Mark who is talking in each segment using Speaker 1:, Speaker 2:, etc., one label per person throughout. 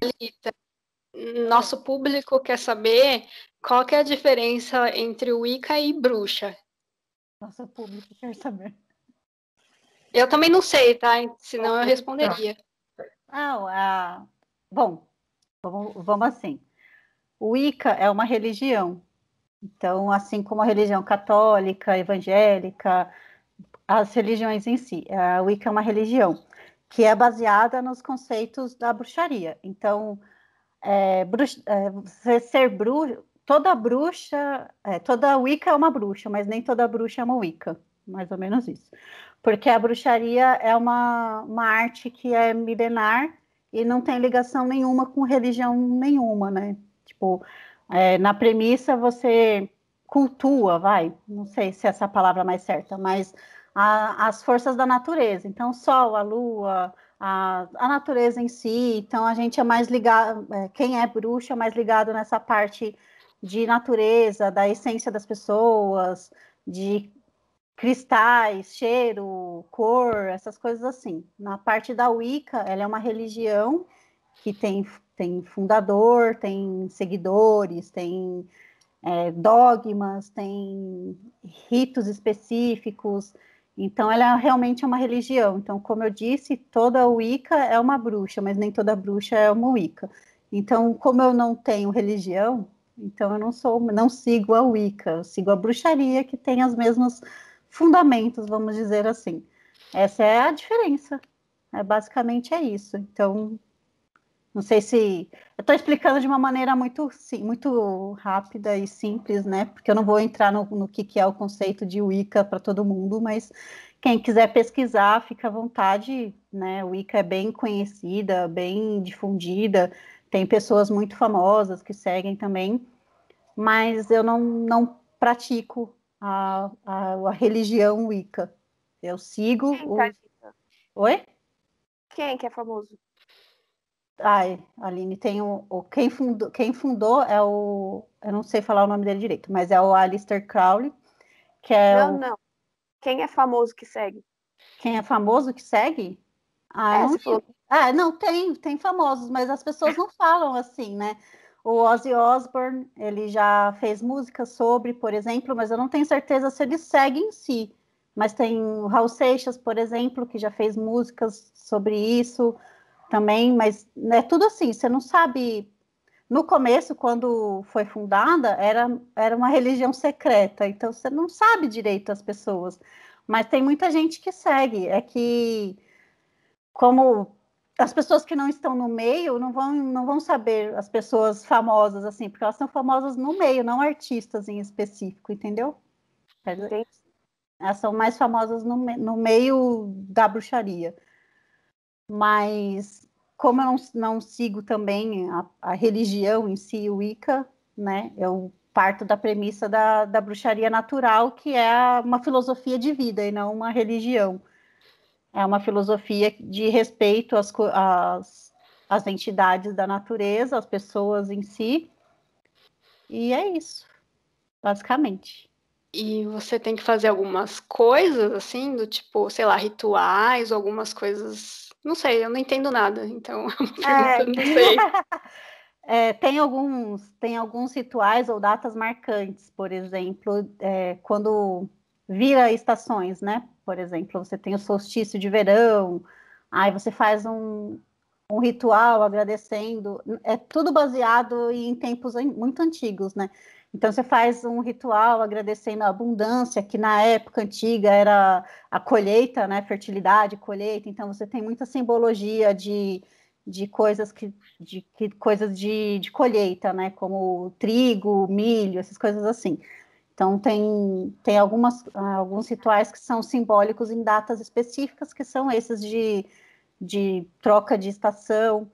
Speaker 1: Thalita, nosso público quer saber qual que é a diferença entre Wicca e bruxa.
Speaker 2: Nosso público quer saber.
Speaker 1: Eu também não sei, tá? Senão eu responderia.
Speaker 2: Ah, ah, bom, vamos, vamos assim. O Wicca é uma religião. Então, assim como a religião católica, evangélica, as religiões em si, a Wicca é uma religião que é baseada nos conceitos da bruxaria. Então, é, bruxa, é, ser bruxa, toda bruxa, é, toda Wicca é uma bruxa, mas nem toda bruxa é uma Wicca, mais ou menos isso. Porque a bruxaria é uma, uma arte que é milenar e não tem ligação nenhuma com religião nenhuma, né? Tipo, é, na premissa você cultua, vai, não sei se essa é palavra mais certa, mas a, as forças da natureza. Então, sol, a lua, a, a natureza em si. Então, a gente é mais ligado, é, quem é bruxo é mais ligado nessa parte de natureza, da essência das pessoas, de cristais, cheiro, cor, essas coisas assim. Na parte da Wicca, ela é uma religião que tem, tem fundador, tem seguidores, tem é, dogmas, tem ritos específicos. Então, ela realmente é uma religião. Então, como eu disse, toda Wicca é uma bruxa, mas nem toda bruxa é uma Wicca. Então, como eu não tenho religião, então eu não sou, não sigo a Wicca, eu sigo a bruxaria que tem os mesmos fundamentos, vamos dizer assim. Essa é a diferença. É, basicamente é isso. Então, não sei se. Eu estou explicando de uma maneira muito, sim, muito rápida e simples, né? Porque eu não vou entrar no, no que, que é o conceito de Wicca para todo mundo, mas quem quiser pesquisar, fica à vontade, né? Wicca é bem conhecida, bem difundida, tem pessoas muito famosas que seguem também, mas eu não, não pratico a, a, a religião Wicca. Eu sigo. Quem, o... Oi?
Speaker 3: Quem que é famoso?
Speaker 2: Ai, Aline, tem o, o, quem, fundou, quem fundou é o. Eu não sei falar o nome dele direito, mas é o Alistair Crowley, que é.
Speaker 3: Não,
Speaker 2: o,
Speaker 3: não. Quem é famoso que segue?
Speaker 2: Quem é famoso que segue? Ah, é, não, ah, não, tem, tem famosos, mas as pessoas não falam assim, né? O Ozzy Osbourne, ele já fez música sobre, por exemplo, mas eu não tenho certeza se ele segue em si. Mas tem o Raul Seixas, por exemplo, que já fez músicas sobre isso também, mas é tudo assim, você não sabe. No começo, quando foi fundada, era, era uma religião secreta, então você não sabe direito as pessoas. Mas tem muita gente que segue. É que, como as pessoas que não estão no meio não vão, não vão saber as pessoas famosas, assim, porque elas são famosas no meio, não artistas em específico, entendeu? Elas são mais famosas no, no meio da bruxaria. Mas como eu não, não sigo também a, a, religião em si, o Wicca, né? Eu parto da premissa da, da bruxaria natural, que é uma filosofia de vida e não uma religião. É uma filosofia de respeito às, às, às entidades da natureza, às pessoas em si. E é isso, basicamente.
Speaker 1: E você tem que fazer algumas coisas, assim, do tipo, sei lá, rituais, algumas coisas. Não sei, eu não entendo nada, então é, não sei.
Speaker 2: É, tem, alguns, tem alguns rituais ou datas marcantes, por exemplo, é, quando vira estações, né? Por exemplo, você tem o solstício de verão, aí você faz um, um ritual agradecendo. É tudo baseado em tempos muito antigos, né? Então você faz um ritual agradecendo a abundância, que na época antiga era a colheita, né? Fertilidade, colheita. Então você tem muita simbologia de, de coisas que de, que, coisas de, de colheita, né? Como trigo, milho, essas coisas assim. Então tem, tem algumas, alguns rituais que são simbólicos em datas específicas, que são esses de, de troca de estação.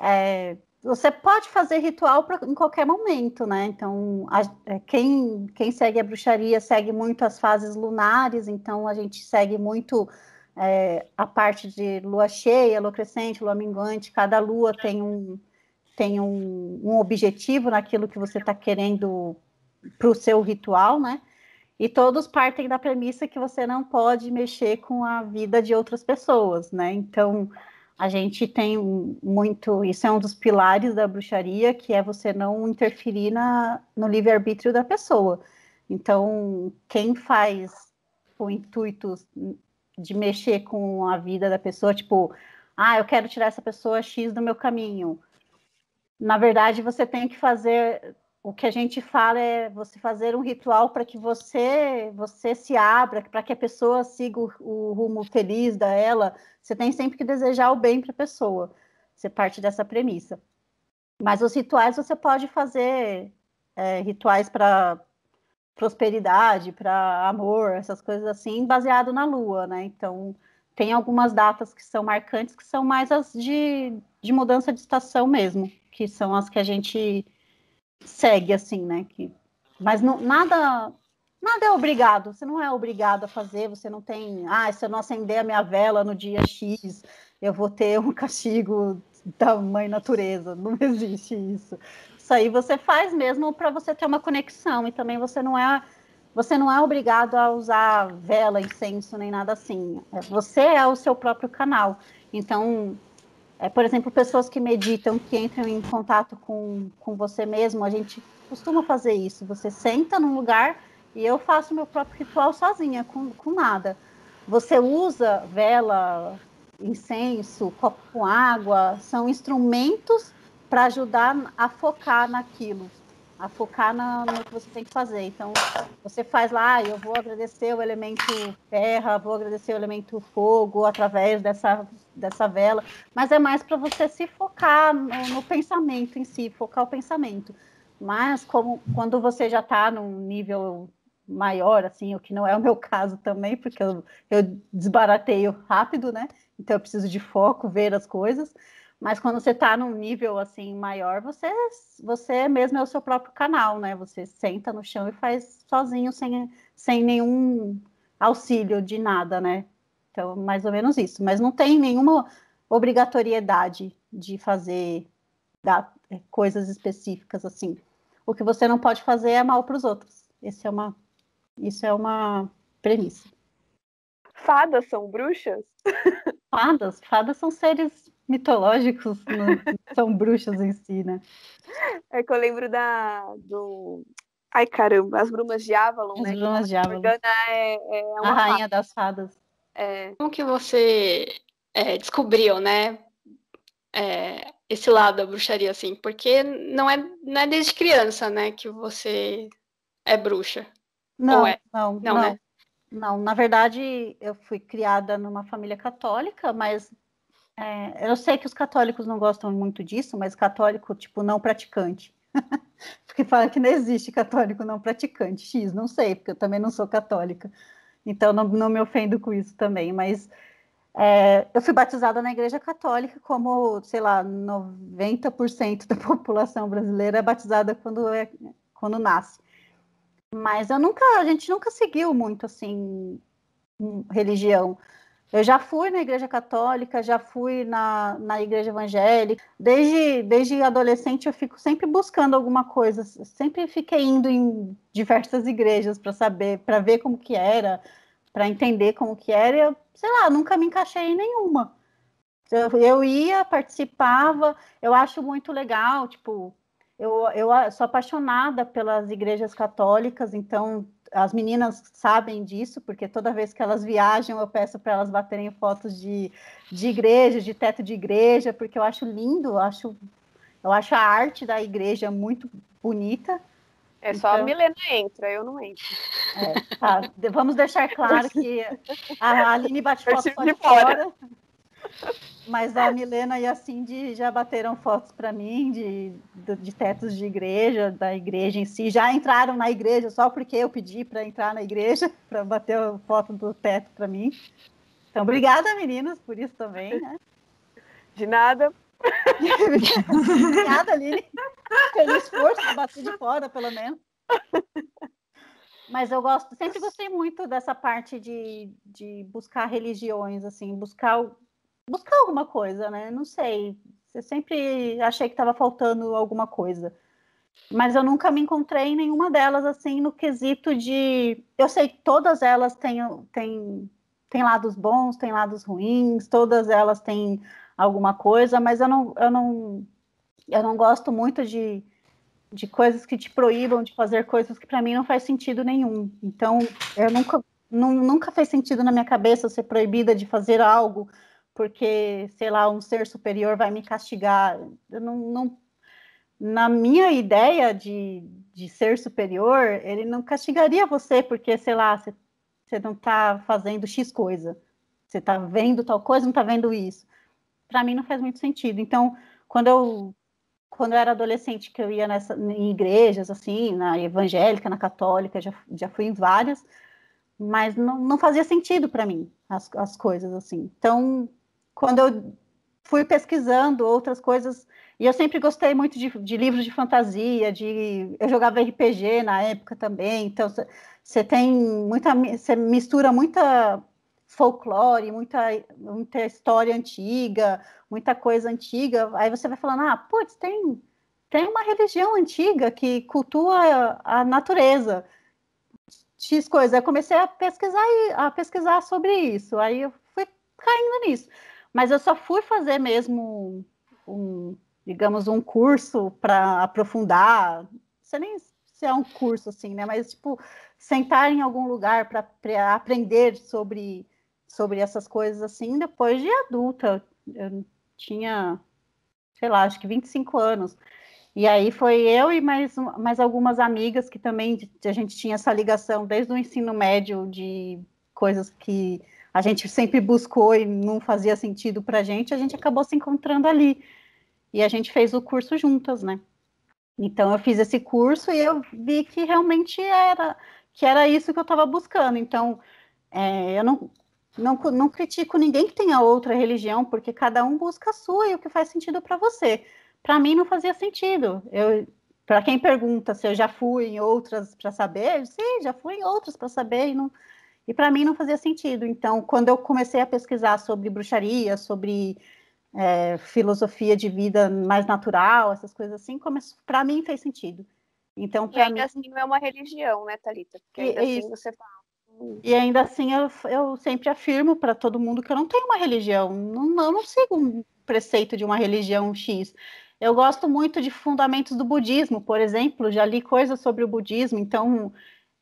Speaker 2: É, você pode fazer ritual pra, em qualquer momento, né? Então, a, é, quem, quem segue a bruxaria segue muito as fases lunares, então a gente segue muito é, a parte de lua cheia, lua crescente, lua minguante, cada lua tem um, tem um, um objetivo naquilo que você está querendo para o seu ritual, né? E todos partem da premissa que você não pode mexer com a vida de outras pessoas, né? Então, a gente tem muito, isso é um dos pilares da bruxaria, que é você não interferir na, no livre-arbítrio da pessoa. Então, quem faz o intuito de mexer com a vida da pessoa, tipo, ah, eu quero tirar essa pessoa X do meu caminho. Na verdade, você tem que fazer o que a gente fala é você fazer um ritual para que você você se abra, para que a pessoa siga o, o, rumo feliz da ela. Você tem sempre que desejar o bem para a pessoa. Você parte dessa premissa. Mas os rituais você pode fazer é, rituais para prosperidade, para amor, essas coisas assim, baseado na lua, né? Então tem algumas datas que são marcantes, que são mais as de, de mudança de estação mesmo, que são as que a gente segue assim, né? Que, mas não, nada nada é obrigado. Você não é obrigado a fazer. Você não tem, ah, se eu não acender a minha vela no dia X, eu vou ter um castigo da mãe natureza. Não existe isso. Isso aí você faz mesmo para você ter uma conexão e também você não é você não é obrigado a usar vela, incenso nem nada assim. Você é o seu próprio canal. Então, é, por exemplo, pessoas que meditam, que entram em contato com, com você mesmo, a gente costuma fazer isso. Você senta num lugar e eu faço meu próprio ritual sozinha, com, com nada. Você usa vela, incenso, copo com água, são instrumentos para ajudar a focar naquilo a focar na, no que você tem que fazer. Então, você faz lá, ah, eu vou agradecer o elemento terra, vou agradecer o elemento fogo através dessa, dessa vela, mas é mais para você se focar no, no, pensamento em si, focar o pensamento. Mas como quando você já está num nível maior, assim, o que não é o meu caso também, porque eu, eu desbarateio rápido, né? Então eu preciso de foco, ver as coisas. Mas quando você está num nível assim maior, você você mesmo é o seu próprio canal, né? Você senta no chão e faz sozinho, sem, sem nenhum auxílio de nada, né? Então, mais ou menos isso. Mas não tem nenhuma obrigatoriedade de fazer da, é, coisas específicas assim. O que você não pode fazer é mal para os outros. Esse é uma, isso é uma premissa.
Speaker 3: Fadas são bruxas?
Speaker 2: Fadas, fadas são seres mitológicos, não são bruxas em si, né?
Speaker 3: É que eu lembro da do Ai, caramba, as brumas de Avalon,
Speaker 2: as
Speaker 3: né?
Speaker 2: As brumas de Avalon.
Speaker 3: É, é
Speaker 2: a rainha das fadas.
Speaker 1: É. Como que você é, descobriu, né? É, esse lado da bruxaria, assim, porque não é, não é desde criança, né, que você é bruxa.
Speaker 2: Não, é? não, não, não, né? Não, na verdade, eu fui criada numa família católica, mas é, eu sei que os católicos não gostam muito disso, mas católico, tipo, não praticante. porque fala que não existe católico não praticante. X, não sei, porque eu também não sou católica. Então, não, não me ofendo com isso também. Mas é, eu fui batizada na Igreja Católica, como, sei lá, 90% da população brasileira é batizada quando, é, quando nasce. Mas eu nunca, a gente nunca seguiu muito, assim, religião. Eu já fui na igreja católica, já fui na, na igreja evangélica. Desde, desde adolescente eu fico sempre buscando alguma coisa. Sempre fiquei indo em diversas igrejas para saber, para ver como que era, para entender como que era. Eu, sei lá, nunca me encaixei em nenhuma. Eu, eu ia, participava. Eu acho muito legal, tipo, eu, eu sou apaixonada pelas igrejas católicas, então as meninas sabem disso, porque toda vez que elas viajam, eu peço para elas baterem fotos de, de igreja, de teto de igreja, porque eu acho lindo, eu acho, eu acho a arte da igreja muito bonita.
Speaker 3: É só então, a Milena entra, eu não entro.
Speaker 2: É, tá, vamos deixar claro que a Aline bate foto de fora. fora. Mas a Milena e a Cindy já bateram fotos para mim de, de, de, tetos de igreja, da igreja em si. Já entraram na igreja só porque eu pedi para entrar na igreja, para bater a foto do teto para mim. Então, obrigada, meninas, por isso também. Né?
Speaker 3: De nada.
Speaker 2: obrigada, Aline, pelo esforço de bater de fora, pelo menos. Mas eu gosto, sempre gostei muito dessa parte de, de buscar religiões, assim, buscar buscar alguma coisa, né? Não sei. Eu sempre achei que estava faltando alguma coisa. Mas eu nunca me encontrei em nenhuma delas, assim, no quesito de. Eu sei que todas elas têm, têm, têm lados bons, têm lados ruins, todas elas têm alguma coisa, mas eu não, eu não, eu não gosto muito de, de coisas que te proíbam de fazer coisas que para mim não faz sentido nenhum. Então, eu nunca, nunca fez sentido na minha cabeça ser proibida de fazer algo porque, sei lá, um ser superior vai me castigar. Eu não, não na minha ideia de, de ser superior, ele não castigaria você porque, sei lá, você, você não está fazendo X coisa. Você está vendo tal coisa, não está vendo isso. Para mim não faz muito sentido. Então, quando eu quando eu era adolescente, que eu ia nessa, em igrejas, assim, na evangélica, na católica, já, já fui em várias, mas não, não fazia sentido para mim as, as coisas, assim. Então, quando eu fui pesquisando outras coisas, e eu sempre gostei muito de, de livros de fantasia, de eu jogava RPG na época também, então você tem muita, você mistura muita folclore, muita, muita história antiga, muita coisa antiga, aí você vai falando, ah, putz, tem, tem uma religião antiga que cultua a natureza, X coisa. Eu comecei a pesquisar, a pesquisar sobre isso, aí eu fui caindo nisso. Mas eu só fui fazer mesmo um, digamos, um curso para aprofundar, sei nem se é um curso assim, né? Mas tipo, sentar em algum lugar para aprender sobre sobre essas coisas assim, depois de adulta. Eu tinha, sei lá, acho que 25 anos. E aí foi eu e mais, mais algumas amigas que também a gente tinha essa ligação desde o ensino médio de coisas que a gente sempre buscou e não fazia sentido para a gente, a gente acabou se encontrando ali. E a gente fez o curso juntas, né? Então eu fiz esse curso e eu vi que realmente era que era isso que eu estava buscando. Então é, eu não, não, não critico ninguém que tenha outra religião, porque cada um busca a sua e o que faz sentido para você. Para mim não fazia sentido. Eu, para quem pergunta se eu já fui em outras para saber, sim, já fui em outras para saber e não, e para mim não fazia sentido. Então, quando eu comecei a pesquisar sobre bruxaria, sobre é, filosofia de vida mais natural, essas coisas assim, para mim fez sentido. Então,
Speaker 3: e ainda mim... assim não é uma religião, né, Thalita? Porque ainda e, assim você fala.
Speaker 2: Hum. E ainda assim eu, eu sempre afirmo para todo mundo que eu não tenho uma religião, não, eu não sigo um preceito de uma religião X. Eu gosto muito de fundamentos do budismo, por exemplo, já li coisas sobre o budismo, então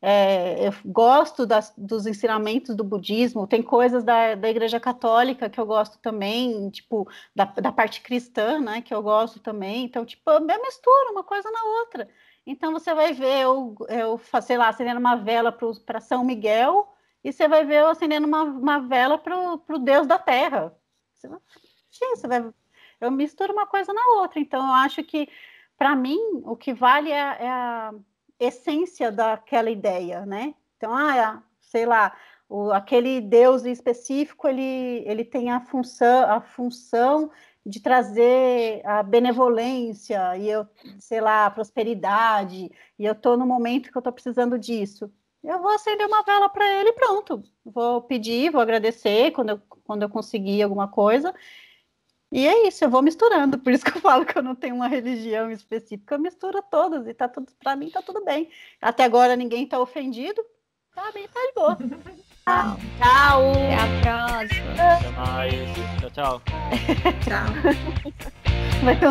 Speaker 2: é, eu gosto das, dos ensinamentos do budismo, tem coisas da, da Igreja Católica que eu gosto também, tipo, da, da parte cristã, né, que eu gosto também. Então, tipo, eu misturo uma coisa na outra. Então, você vai ver eu, eu sei lá, acendendo uma vela para São Miguel, e você vai ver eu acendendo uma, uma vela para o Deus da Terra. Você vai, você vai, eu misturo uma coisa na outra. Então, eu acho que, para mim, o que vale é, é a essência daquela ideia, né? Então, ah, sei lá, o, aquele Deus específico, ele, ele tem a função, a função de trazer a benevolência e eu, sei lá, a prosperidade, e eu estou no momento que eu estou precisando disso. Eu vou acender uma vela para ele pronto. Vou pedir, vou agradecer quando eu, quando eu conseguir alguma coisa, e é isso, eu vou misturando, por isso que eu falo que eu não tenho uma religião específica, eu misturo todas e tá tudo, para mim tá tudo bem. Até agora ninguém tá ofendido, tá bem, tá de boa.
Speaker 1: Tchau. Tchau.
Speaker 4: Até a próxima.
Speaker 5: Até mais. Tchau, tchau.
Speaker 4: tchau.
Speaker 2: Vai ter